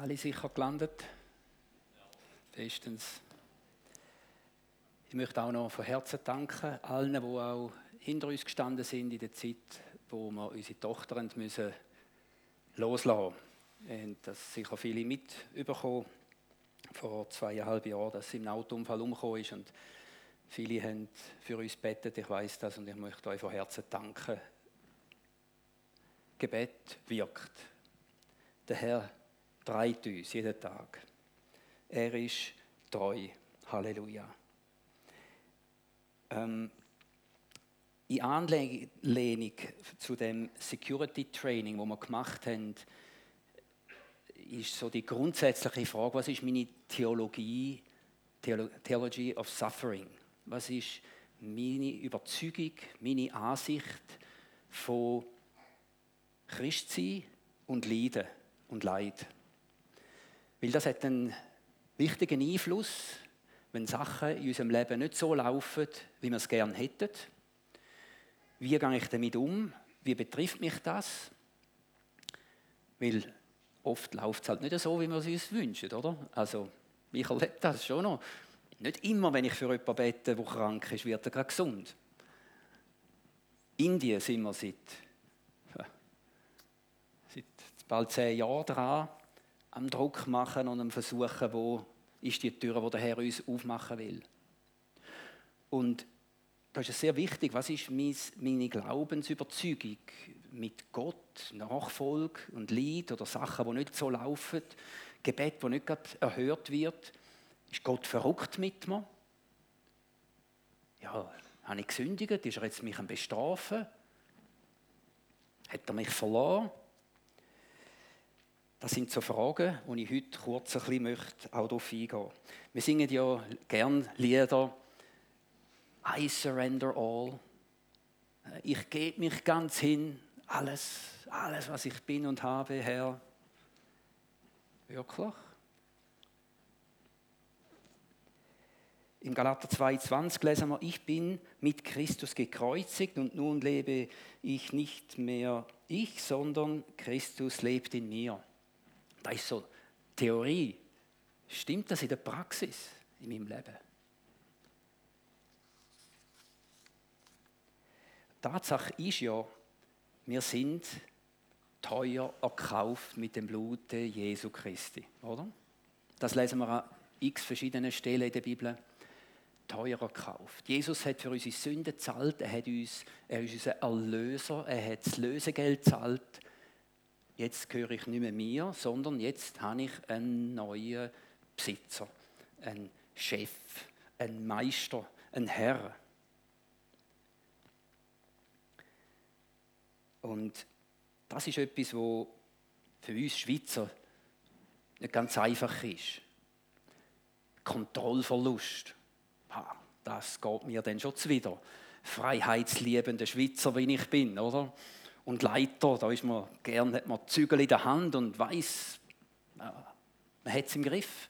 Alle sicher gelandet? Bestens. Ich möchte auch noch von Herzen danken allen, die auch hinter uns gestanden sind in der Zeit, wo wir unsere Tochter müssen loslassen mussten. Das sicher viele mitbekommen vor zweieinhalb Jahren, dass sie im Autounfall umgekommen ist und viele haben für uns bettet. Ich weiß das und ich möchte euch von Herzen danken. Gebet wirkt. Der Herr treibt uns jeden Tag. Er ist treu. Halleluja. Ähm, in Anlehnung zu dem Security Training, wo wir gemacht haben, ist so die grundsätzliche Frage, was ist meine Theologie, Theology of Suffering? Was ist meine Überzeugung, meine Ansicht von Christsein und Leiden und Leid? Weil das hat einen wichtigen Einfluss, wenn Sachen in unserem Leben nicht so laufen, wie wir es gerne hätten. Wie gehe ich damit um? Wie betrifft mich das? Weil oft läuft es halt nicht so, wie wir es uns wünschen, oder? Also, ich erlebe das schon noch. Nicht immer, wenn ich für jemanden bete, der krank ist, wird er gerade gesund. Indien sind wir seit, seit bald zehn Jahren dran, am Druck machen und am Versuchen, wo ist die Tür, die der Herr uns aufmachen will. Und da ist es sehr wichtig, was ist meine Glaubensüberzeugung mit Gott, Nachfolge und Lied oder Sachen, die nicht so laufen, Gebet, das nicht gerade erhört wird. Ist Gott verrückt mit mir? Ja, habe ich gesündigt? Ist er jetzt mich am Bestrafen? Hat er mich verloren? Das sind so Fragen, wo ich heute kurz ein bisschen möchte, auch darauf eingehen Wir singen ja gern Lieder. I surrender all. Ich gebe mich ganz hin. Alles, alles, was ich bin und habe, Herr. Wirklich? Im Galater 2,20 lesen wir, ich bin mit Christus gekreuzigt und nun lebe ich nicht mehr ich, sondern Christus lebt in mir. Das ist so Theorie. Stimmt das in der Praxis in meinem Leben? Tatsache ist ja, wir sind teuer erkauft mit dem Blut Jesu Christi, oder? Das lesen wir an x verschiedenen Stellen in der Bibel. Teuer erkauft. Jesus hat für unsere Sünden gezahlt, er, hat uns, er ist unser Erlöser, er hat das Lösegeld gezahlt jetzt gehöre ich nicht mehr mir, sondern jetzt habe ich einen neuen Besitzer, einen Chef, einen Meister, einen Herr. Und das ist etwas, wo für uns Schweizer nicht ganz einfach ist. Kontrollverlust. Das geht mir dann schon zuwider. Freiheitsliebende Schweizer, wie ich bin, oder? Und Leiter, da ist man gern, hat man Zügel in der Hand und weiß, man hat es im Griff.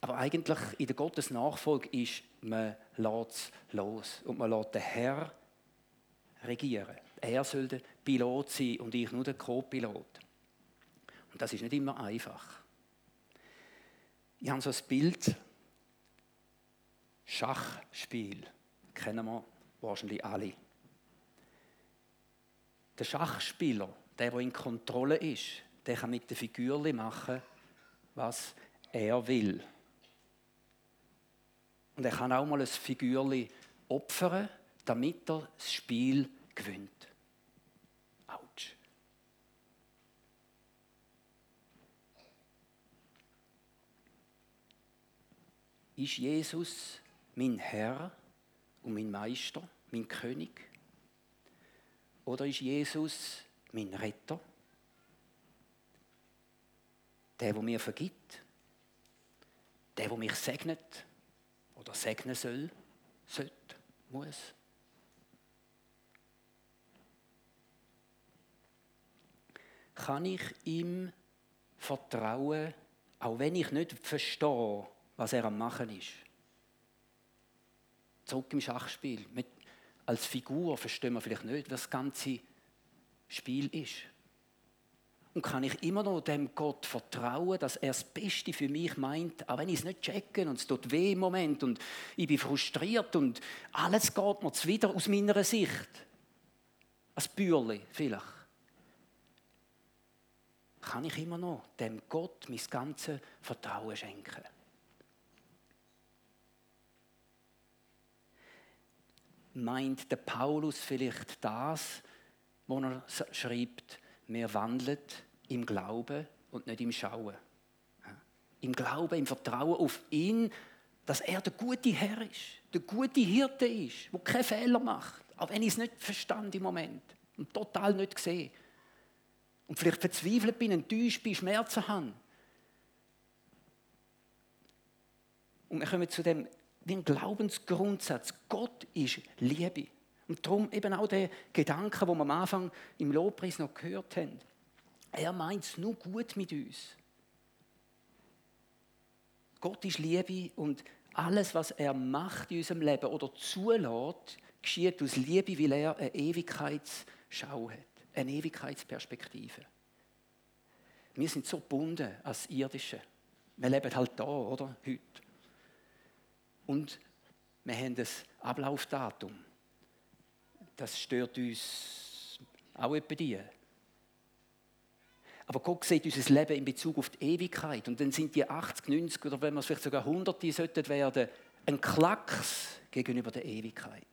Aber eigentlich in der Gottes Nachfolge ist, man lässt es los und man lässt den Herr regieren. Er soll der Pilot sein und ich nur der Co-Pilot. Und das ist nicht immer einfach. Ich habe so ein Bild, Schachspiel, kennen wir wahrscheinlich alle. Der Schachspieler, der, der in Kontrolle ist, der kann mit der Figur machen, was er will. Und er kann auch mal ein Figürli opfern, damit er das Spiel gewinnt. Autsch. Ist Jesus mein Herr und mein Meister, mein König? Oder ist Jesus mein Retter? Der, der mir vergibt? Der, der mich segnet oder segnen soll, sollte, muss? Kann ich ihm vertrauen, auch wenn ich nicht verstehe, was er am Machen ist? Zurück im Schachspiel. Mit als Figur verstehen wir vielleicht nicht, was das ganze Spiel ist. Und kann ich immer noch dem Gott vertrauen, dass er das Beste für mich meint, auch wenn ich es nicht checke und es tut weh im Moment und ich bin frustriert und alles geht mir wieder aus meiner Sicht. Als Bürli vielleicht. Kann ich immer noch dem Gott mein ganzes Vertrauen schenken. Meint der Paulus vielleicht das, wo er schreibt, wir wandeln im Glauben und nicht im Schauen. Im Glauben, im Vertrauen auf ihn, dass er der gute Herr ist, der gute Hirte ist, der keine Fehler macht. Auch wenn ich es nicht verstand im Moment und total nicht sehe. Und vielleicht verzweifelt bin, enttäuscht bin, Schmerzen habe. Und wir kommen zu dem wie ein Glaubensgrundsatz. Gott ist Liebe. Und darum eben auch der Gedanke, wo wir am Anfang im Lobpreis noch gehört haben. Er meint es nur gut mit uns. Gott ist Liebe und alles, was er macht in unserem Leben oder zulässt, geschieht aus Liebe, weil er eine Ewigkeitsschau hat, eine Ewigkeitsperspektive. Wir sind so gebunden als Irdische. Wir leben halt da, oder? Heute. Und wir haben das Ablaufdatum. Das stört uns auch etwa die. Aber Gott sieht unser Leben in Bezug auf die Ewigkeit. Und dann sind die 80, 90 oder wenn wir es vielleicht sogar 100 sollten werden, ein Klacks gegenüber der Ewigkeit.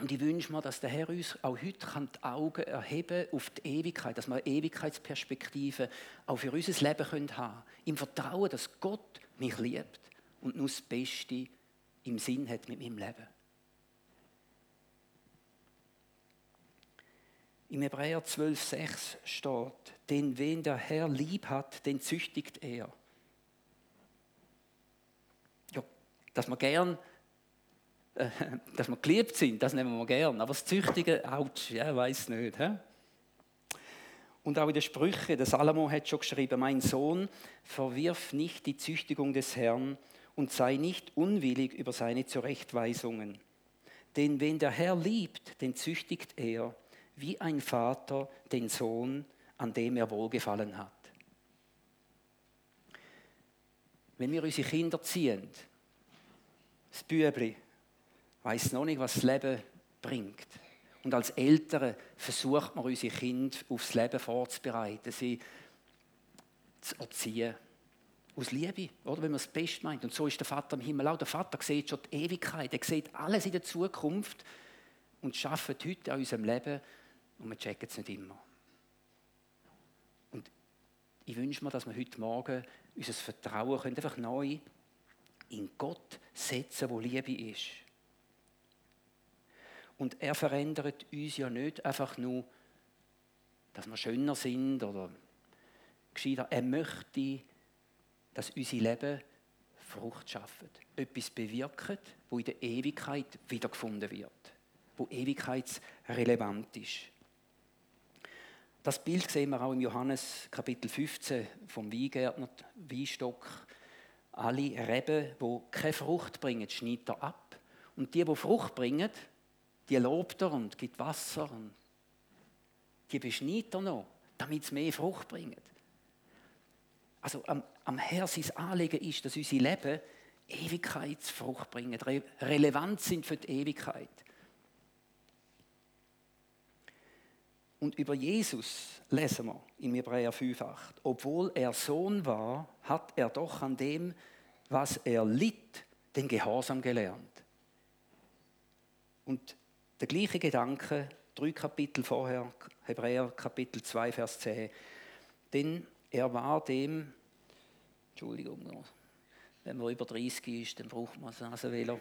Und ich wünsche mir, dass der Herr uns auch heute die Augen erheben auf die Ewigkeit, dass wir eine Ewigkeitsperspektive auch für unser Leben haben können. Im Vertrauen, dass Gott mich liebt und nur das Beste im Sinn hat mit meinem Leben. Im Hebräer 12,6 steht, den wen der Herr lieb hat, den züchtigt er. Ja, dass wir gern, dass wir geliebt sind, das nehmen wir gern, aber das Züchtigen, ouch, ja, weiß nicht. He? Und auch in den Sprüchen, der Salomo hat schon geschrieben, mein Sohn, verwirf nicht die Züchtigung des Herrn und sei nicht unwillig über seine Zurechtweisungen. Denn wen der Herr liebt, den züchtigt er wie ein Vater den Sohn, an dem er wohlgefallen hat. Wenn wir unsere Kinder ziehen, das Bübli weiß noch nicht, was das Leben bringt. Und als Eltern versucht man unsere Kinder aufs Leben vorzubereiten, sie zu erziehen. Aus Liebe, oder? Wenn man es best meint. Und so ist der Vater im Himmel auch. Der Vater sieht schon die Ewigkeit, er sieht alles in der Zukunft und schafft heute an unserem Leben und wir checken es nicht immer. Und ich wünsche mir, dass wir heute Morgen unser Vertrauen können, einfach neu in Gott setzen, wo Liebe ist. Und er verändert uns ja nicht einfach nur, dass wir schöner sind oder gescheiter. Er möchte, dass unser Leben Frucht schafft, etwas bewirkt, wo in der Ewigkeit wiedergefunden wird, wo ewigkeitsrelevant ist. Das Bild sehen wir auch im Johannes Kapitel 15 vom Weingärtner, Weinstock. Alle Reben, die keine Frucht bringen, schneidet er ab. Und die, die Frucht bringen, die lobt er und gibt Wasser. Und die beschneidet er noch, damit es mehr Frucht bringt. Also am, am Herr sein Anliegen ist, dass unsere Leben Ewigkeitsfrucht bringen, re relevant sind für die Ewigkeit. Und über Jesus lesen wir im Hebräer 5,8. Obwohl er Sohn war, hat er doch an dem, was er litt, den Gehorsam gelernt. Und der gleiche Gedanke, drei Kapitel vorher, Hebräer Kapitel 2, Vers 10. Denn er war dem, Entschuldigung, wenn man über 30 ist, dann braucht man ein Nasenvelo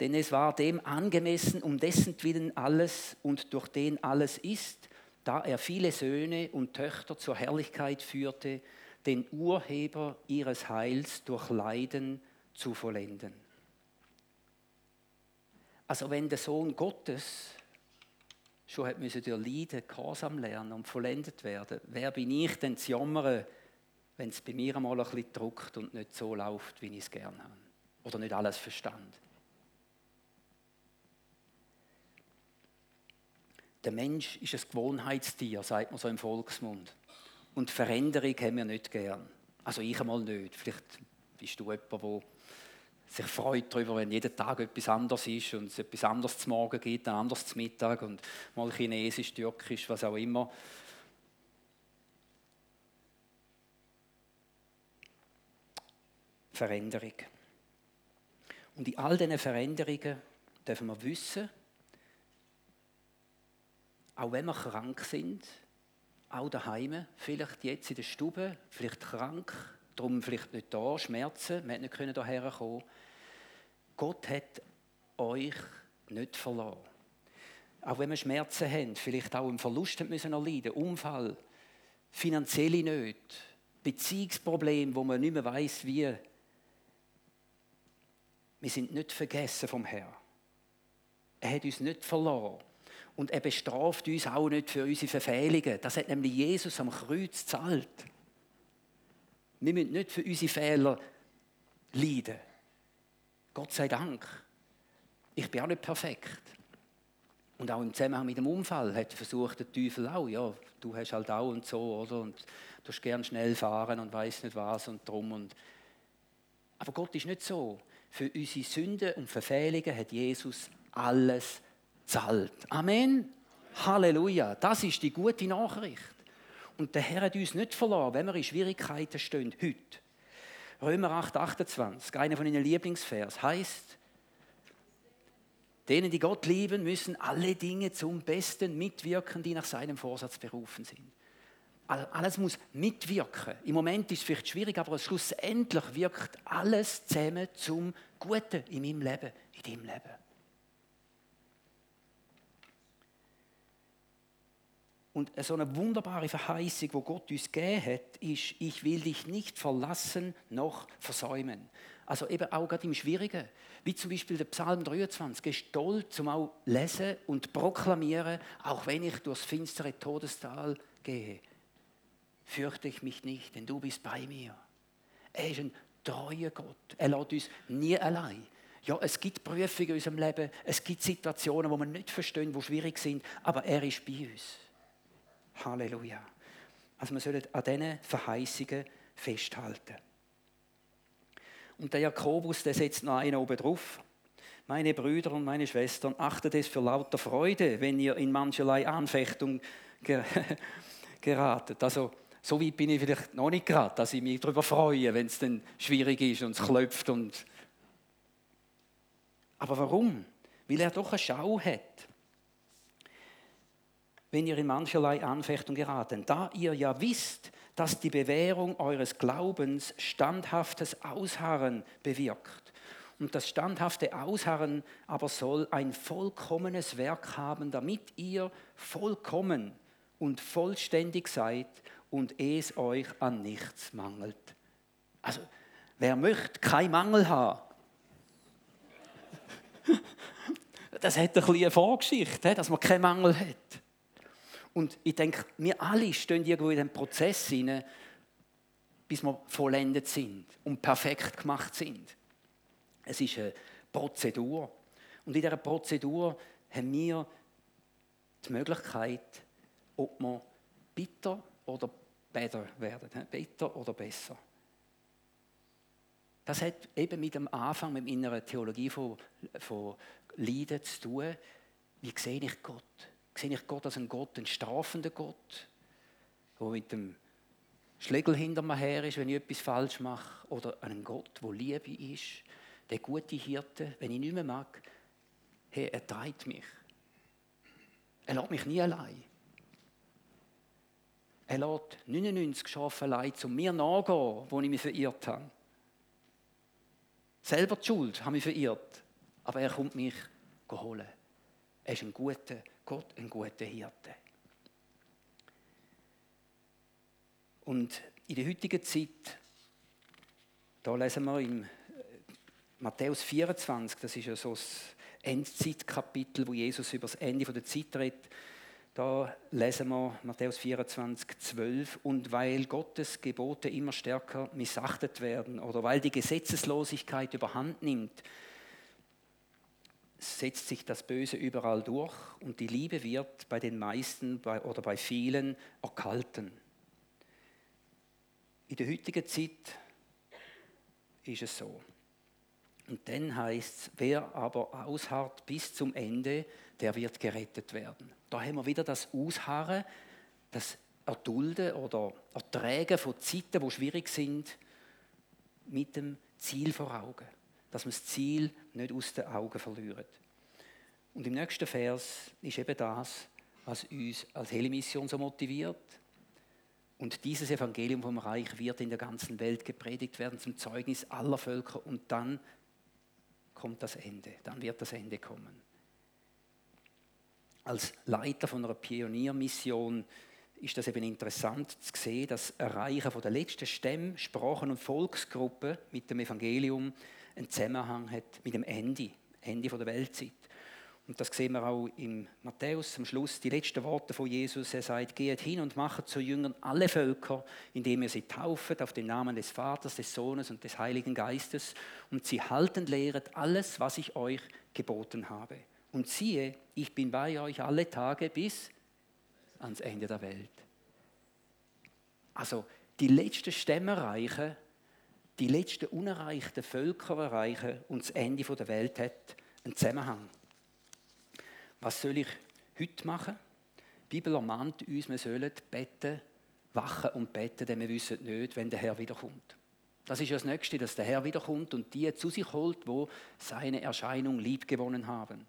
denn es war dem angemessen, um dessen Willen alles und durch den alles ist, da er viele Söhne und Töchter zur Herrlichkeit führte, den Urheber ihres Heils durch Leiden zu vollenden. Also wenn der Sohn Gottes schon hat müssen durch Leiden Gehorsam lernen und vollendet werden, wer bin ich denn zu jammern, wenn es bei mir einmal ein bisschen druckt und nicht so läuft, wie ich es gerne habe oder nicht alles verstand? der Mensch ist ein Gewohnheitstier, sagt man so im Volksmund. Und Veränderung haben wir nicht gern. Also ich einmal nicht. Vielleicht bist du jemand, der sich freut darüber, wenn jeden Tag etwas anderes ist und es etwas anderes zum Morgen gibt, ein anderes zum Mittag und mal Chinesisch, Türkisch, was auch immer. Veränderung. Und in all diesen Veränderungen dürfen wir wissen, auch wenn wir krank sind, auch daheim, vielleicht jetzt in der Stube, vielleicht krank, darum vielleicht nicht da, Schmerzen, wir nicht hierher kommen. Gott hat euch nicht verloren. Auch wenn wir Schmerzen haben, vielleicht auch einen Verlust müssen erleiden, Unfall, finanzielle Nöte, Beziehungsprobleme, wo man nicht mehr weiß, wie. Wir sind nicht vergessen vom Herrn. Er hat uns nicht verloren. Und er bestraft uns auch nicht für unsere Verfehlungen. Das hat nämlich Jesus am Kreuz gezahlt. Wir müssen nicht für unsere Fehler leiden. Gott sei Dank. Ich bin auch nicht perfekt. Und auch im Zusammenhang mit dem Unfall hat versucht der Teufel auch, ja, du hast halt auch und so, oder? Und du hast gern schnell fahren und weiß nicht was und drum. Und Aber Gott ist nicht so. Für unsere Sünden und Verfehlungen hat Jesus alles zahlt. Amen. Halleluja. Das ist die gute Nachricht. Und der Herr hat uns nicht verloren, wenn wir in Schwierigkeiten stehen, heute. Römer 8, 28, einer von Ihren Lieblingsvers, heißt, denen, die Gott lieben, müssen alle Dinge zum Besten mitwirken, die nach seinem Vorsatz berufen sind. Alles muss mitwirken. Im Moment ist es vielleicht schwierig, aber schlussendlich wirkt alles zusammen zum Guten in meinem Leben, in deinem Leben. Und so eine wunderbare Verheißung, wo Gott uns gegeben hat, ist, ich will dich nicht verlassen noch versäumen. Also eben auch gerade im Schwierigen, wie zum Beispiel der Psalm 23, ist toll zum auch lesen und proklamieren, auch wenn ich durchs finstere Todestal gehe, fürchte ich mich nicht, denn du bist bei mir. Er ist ein treuer Gott. Er lässt uns nie allein. Ja, es gibt Prüfungen in unserem Leben, es gibt Situationen, wo wir nicht verstehen, wo schwierig sind, aber er ist bei uns. Halleluja. Also wir sollen an diesen Verheißungen festhalten. Und der Jakobus, der setzt noch einen oben drauf. Meine Brüder und meine Schwestern, achtet es für lauter Freude, wenn ihr in mancherlei Anfechtung geratet. Also, so weit bin ich vielleicht noch nicht gerade, dass ich mich darüber freue, wenn es dann schwierig ist und es klopft. Und Aber warum? Weil er doch eine Schau hat wenn ihr in mancherlei Anfechtung geraten, da ihr ja wisst, dass die Bewährung eures Glaubens standhaftes Ausharren bewirkt. Und das standhafte Ausharren aber soll ein vollkommenes Werk haben, damit ihr vollkommen und vollständig seid und es euch an nichts mangelt. Also, wer möchte keinen Mangel haben? Das hat ein bisschen eine Vorgeschichte, dass man keinen Mangel hat. Und ich denke, wir alle stehen irgendwo in dem Prozess hinein, bis wir vollendet sind und perfekt gemacht sind. Es ist eine Prozedur. Und in dieser Prozedur haben wir die Möglichkeit, ob wir bitter oder besser werden. Bitter oder besser. Das hat eben mit dem Anfang, mit meiner Theologie von, von Leiden zu tun. Wie sehe ich Gott? Sehe ich Gott als einen Gott, einen strafenden Gott, der mit dem Schlägel hinter mir her ist, wenn ich etwas falsch mache, oder einen Gott, der Liebe ist, der gute Hirte, wenn ich nicht mehr mag, hey, er treibt mich. Er lässt mich nie allein. Er lässt 99 Schafe allein zu mir nachgehen, wo ich mich verirrt habe. Selber die Schuld, habe mich verirrt. Aber er kommt mich holen. Er ist ein guter Gott ein guter Hirte. Und in der heutigen Zeit, da lesen wir im äh, Matthäus 24, das ist ja so das Endzeitkapitel, wo Jesus über das Ende der Zeit redet. Da lesen wir Matthäus 24, 12. Und weil Gottes Gebote immer stärker missachtet werden oder weil die Gesetzeslosigkeit überhand nimmt, setzt sich das Böse überall durch und die Liebe wird bei den meisten oder bei vielen erkalten. In der heutigen Zeit ist es so. Und dann heißt es, wer aber ausharrt bis zum Ende, der wird gerettet werden. Da haben wir wieder das Ausharren, das Erdulden oder Erträgen von Zeiten, die schwierig sind, mit dem Ziel vor Augen. Dass wir das Ziel nicht aus den Augen verlieren. Und im nächsten Vers ist eben das, was uns als Helle-Mission so motiviert. Und dieses Evangelium vom Reich wird in der ganzen Welt gepredigt werden zum Zeugnis aller Völker. Und dann kommt das Ende, dann wird das Ende kommen. Als Leiter von einer Pioniermission ist das eben interessant zu sehen, dass Erreichen von der letzten Stämme, Sprachen und Volksgruppen mit dem Evangelium einen Zusammenhang hat mit dem Ende, Ende der Weltzeit. Und das sehen wir auch im Matthäus am Schluss, die letzten Worte von Jesus. Er sagt, geht hin und macht zu Jüngern alle Völker, indem ihr sie tauft auf den Namen des Vaters, des Sohnes und des Heiligen Geistes und sie halten lehret alles, was ich euch geboten habe. Und siehe, ich bin bei euch alle Tage bis ans Ende der Welt. Also die letzten Stämme erreichen, die letzten unerreichten Völker erreichen und das Ende der Welt hat einen Zusammenhang. Was soll ich heute machen? Die Bibel ermahnt uns, wir sollen beten, wachen und beten, denn wir wissen nicht, wenn der Herr wiederkommt. Das ist ja das Nächste, dass der Herr wiederkommt und die zu sich holt, wo seine Erscheinung liebgewonnen haben.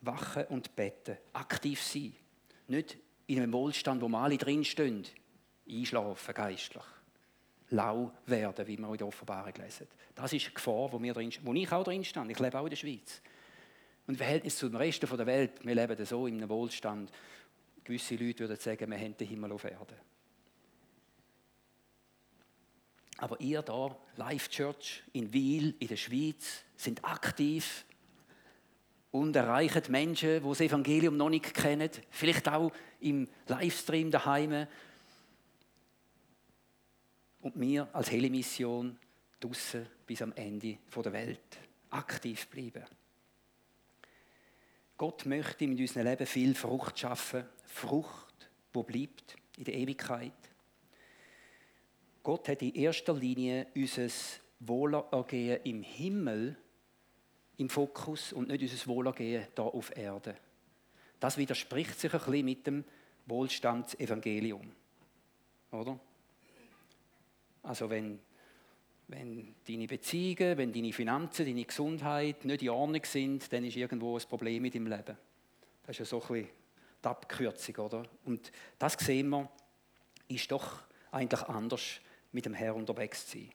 Wachen und beten, aktiv sein. Nicht in einem Wohlstand, wo wir alle drinstehen, einschlafen geistlich. Lau werden, wie wir in der Offenbarung lesen. Das ist eine Gefahr, wo, wir drin, wo ich auch drin stand. Ich lebe auch in der Schweiz. Und im Verhältnis zum Rest der Welt, wir leben so in einem Wohlstand. Gewisse Leute würden sagen, wir haben den Himmel auf Erde. Aber ihr da, Life Church in Wiel, in der Schweiz, sind aktiv und erreichen Menschen, die das Evangelium noch nicht kennen, vielleicht auch im Livestream daheim. Und wir als Helle Mission draussen bis am Ende der Welt aktiv bleiben. Gott möchte mit unserem Leben viel Frucht schaffen. Frucht, wo bleibt in der Ewigkeit. Gott hat in erster Linie unser Wohlergehen im Himmel im Fokus und nicht unser Wohlergehen hier auf Erde. Das widerspricht sich ein bisschen mit dem Wohlstandsevangelium. Oder? Also wenn wenn deine Beziehungen, wenn deine Finanzen, deine Gesundheit nicht in Ordnung sind, dann ist irgendwo ein Problem in deinem Leben. Das ist ja so ein die Abkürzung, oder? Und das sehen wir, ist doch eigentlich anders, mit dem Herrn unterwegs zu sein.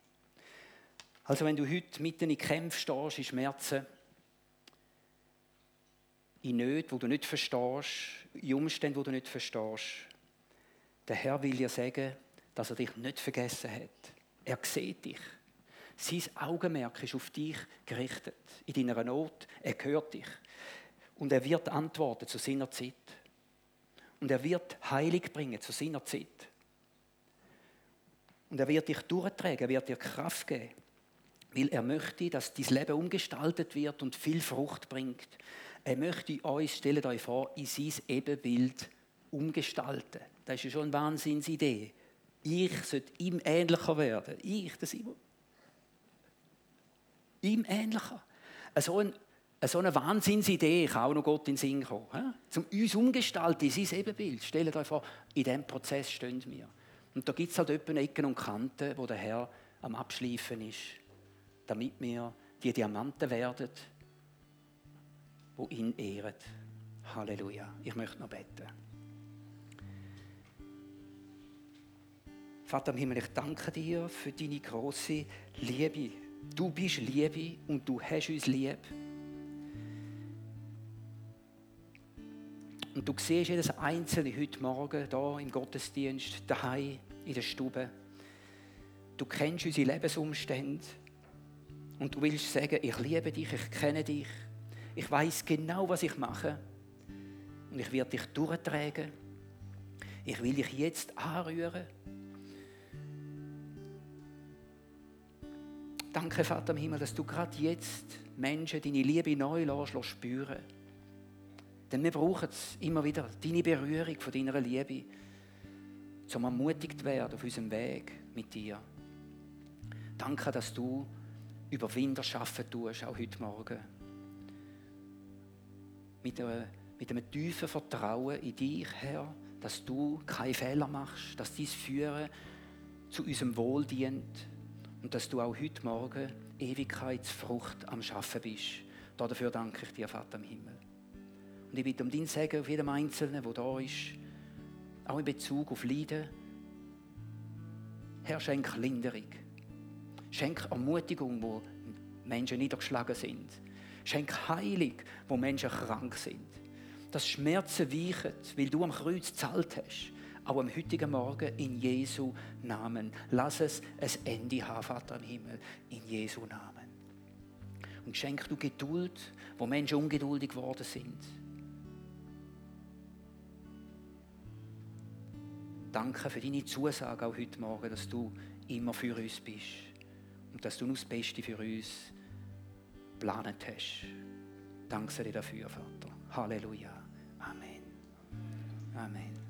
Also wenn du heute mitten in Kämpfen stehst, in Schmerzen, in Nöten, wo du nicht verstehst, in Umständen, wo du nicht verstehst, der Herr will dir sagen, dass er dich nicht vergessen hat. Er sieht dich. Sein Augenmerk ist auf dich gerichtet, in deiner Not. Er hört dich. Und er wird antworten zu seiner Zeit. Und er wird Heilig bringen zu seiner Zeit. Und er wird dich durchtragen, er wird dir Kraft geben. Weil er möchte, dass dein Leben umgestaltet wird und viel Frucht bringt. Er möchte euch, stellt euch vor, in sein Ebenbild umgestalten. Das ist ja schon eine Wahnsinnsidee. Ich sollte ihm ähnlicher werden. Ich, das Simon ihm ähnlicher. So, ein, so eine Wahnsinnsidee kann auch noch Gott in den Sinn kommen. He? Zum uns umgestalten in sein Ebenbild. Stellt euch vor, in diesem Prozess stehen wir. Und da gibt es halt etwa Ecken und Kanten, wo der Herr am Abschleifen ist, damit wir die Diamanten werden, wo ihn ehren. Halleluja. Ich möchte noch beten. Vater im Himmel, ich danke dir für deine große Liebe Du bist Liebe und du hast uns lieb. Und du siehst jedes Einzelne heute Morgen hier im Gottesdienst, daheim, in der Stube. Du kennst unsere Lebensumstände und du willst sagen, ich liebe dich, ich kenne dich, ich weiß genau, was ich mache und ich werde dich durchtragen. Ich will dich jetzt anrühren Danke, Vater im Himmel, dass du gerade jetzt Menschen deine Liebe neu lässt, spüren. Denn wir brauchen es immer wieder, deine Berührung von deiner Liebe, zum ermutigt werden auf unserem Weg mit dir. Danke, dass du Überwinder schaffen tust, auch heute Morgen. Mit einem, mit einem tiefen Vertrauen in dich, Herr, dass du keine Fehler machst, dass dein Führen zu unserem Wohl dient und dass du auch heute Morgen Ewigkeitsfrucht am Schaffen bist. Dafür danke ich dir, Vater im Himmel. Und ich bitte um dein Segen auf jedem Einzelnen, der da ist, auch in Bezug auf Leiden. Herr, schenk Linderung. Schenk Ermutigung, wo Menschen niedergeschlagen sind. Schenk Heilung, wo Menschen krank sind. Dass Schmerzen weichen, weil du am Kreuz zahlt hast auch am heutigen Morgen in Jesu Namen. Lass es ein Ende haben, Vater im Himmel, in Jesu Namen. Und schenk du Geduld, wo Menschen ungeduldig geworden sind. Danke für deine Zusage auch heute Morgen, dass du immer für uns bist und dass du nur das Beste für uns geplant hast. Danke dir dafür, Vater. Halleluja. Amen. Amen.